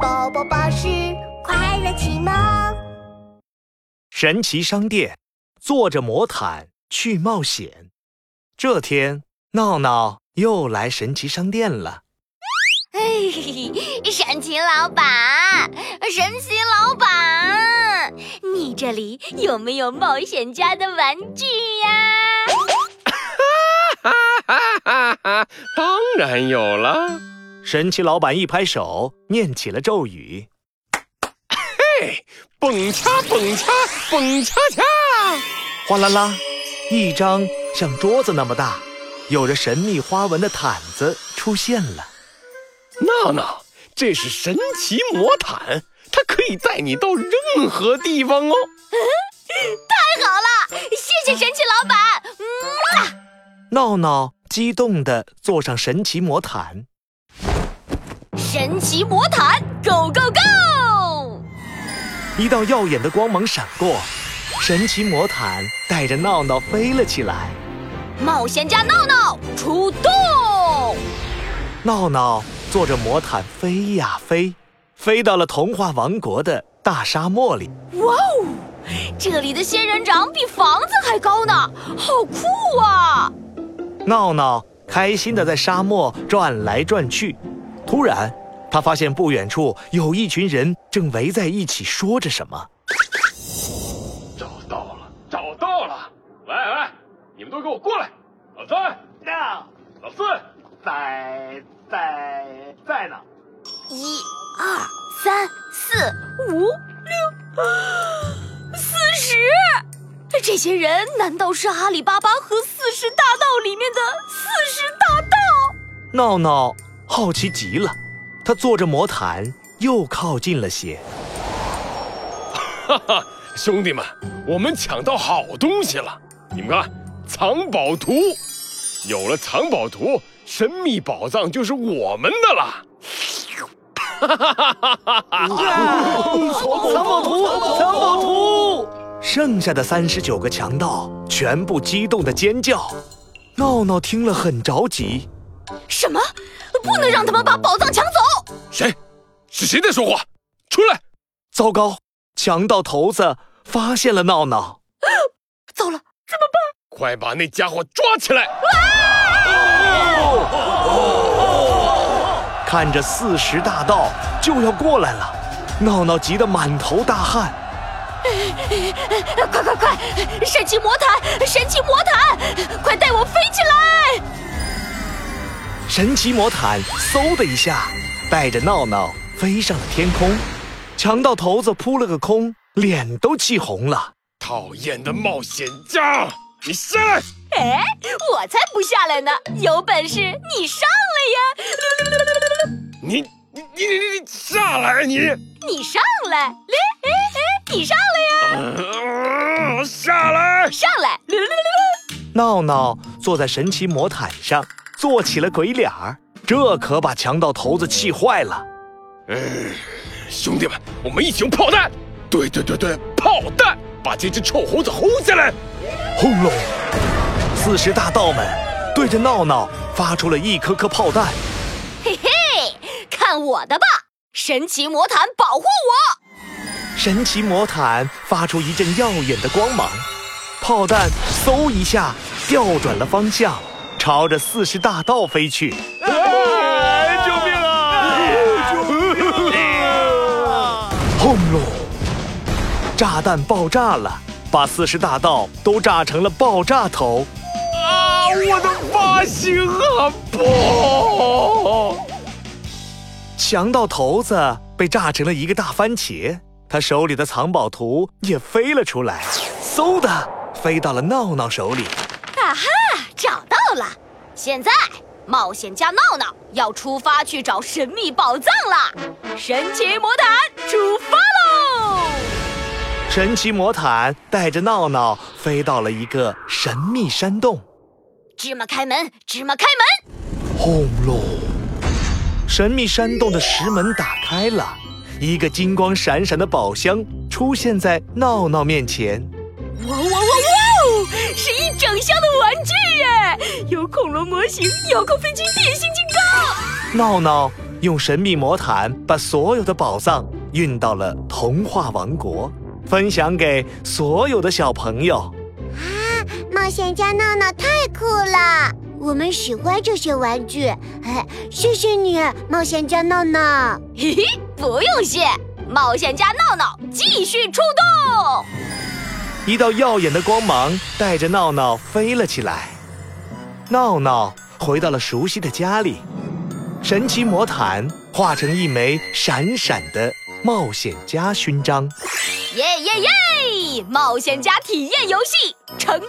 宝宝巴士快乐启蒙。神奇商店，坐着魔毯去冒险。这天，闹闹又来神奇商店了。哎嘿嘿，神奇老板，神奇老板，你这里有没有冒险家的玩具呀？哈哈哈哈！当然有了。神奇老板一拍手，念起了咒语：“嘿，蹦恰蹦恰蹦恰恰！”哗啦啦，一张像桌子那么大、有着神秘花纹的毯子出现了。闹闹，这是神奇魔毯，它可以带你到任何地方哦。太好了，谢谢神奇老板。闹闹激动地坐上神奇魔毯。神奇魔毯，Go Go Go！一道耀眼的光芒闪过，神奇魔毯带着闹闹飞了起来。冒险家闹闹出动！闹闹坐着魔毯飞呀飞，飞到了童话王国的大沙漠里。哇哦，这里的仙人掌比房子还高呢，好酷啊！闹闹开心的在沙漠转来转去，突然。他发现不远处有一群人正围在一起说着什么。找到了，找到了！来来，你们都给我过来！老三，到；老四，在在在呢。一、二、三、四、五、六，四十！这些人难道是阿里巴巴和四十大盗里面的四十大盗？闹闹好奇极了。他坐着魔毯，又靠近了些。哈哈，兄弟们，我们抢到好东西了！你们看，藏宝图，有了藏宝图，神秘宝藏就是我们的了！哈哈哈哈哈哈！藏宝图，藏宝图！剩下的三十九个强盗全部激动的尖叫。闹闹听了很着急。什么？不能让他们把宝藏抢走！谁？是谁在说话？出来！糟糕，强盗头子发现了闹闹。糟了，怎么办？快把那家伙抓起来！看着四十大盗就要过来了，闹闹急得满头大汗。快快快！神奇魔毯，神奇魔毯，快带我飞起来！神奇魔毯嗖的一下，带着闹闹飞上了天空。强盗头子扑了个空，脸都气红了。讨厌的冒险家，你下来！哎，我才不下来呢！有本事你上来呀！你你你你你下来！你你上来！哎哎，你上来呀！下来！上来！闹闹坐在神奇魔毯上。做起了鬼脸儿，这可把强盗头子气坏了。嗯，兄弟们，我们一起用炮弹！对对对对，炮弹，把这只臭猴子轰下来！轰隆！四十大盗们对着闹闹发出了一颗颗炮弹。嘿嘿，看我的吧！神奇魔毯保护我！神奇魔毯发出一阵耀眼的光芒，炮弹嗖一下调转了方向。朝着四十大盗飞去！救命啊！救命啊！轰隆！炸弹爆炸了，把四十大盗都炸成了爆炸头！啊！我的发型啊！不！强盗头子被炸成了一个大番茄，他手里的藏宝图也飞了出来，嗖的飞到了闹闹手里。啊哈！到了！现在，冒险家闹闹要出发去找神秘宝藏了。神奇魔毯出发喽！神奇魔毯带着闹闹飞到了一个神秘山洞。芝麻开门，芝麻开门！轰隆！神秘山洞的石门打开了，一个金光闪闪的宝箱出现在闹闹面前。哇哇哇哇！是整箱的玩具耶！有恐龙模型，遥控飞机，变形金刚。闹闹用神秘魔毯把所有的宝藏运到了童话王国，分享给所有的小朋友。啊，冒险家闹闹太酷了，我们喜欢这些玩具。哎，谢谢你，冒险家闹闹。嘿嘿，不用谢，冒险家闹闹继续出动。一道耀眼的光芒带着闹闹飞了起来，闹闹回到了熟悉的家里。神奇魔毯化成一枚闪闪的冒险家勋章。耶耶耶！冒险家体验游戏成。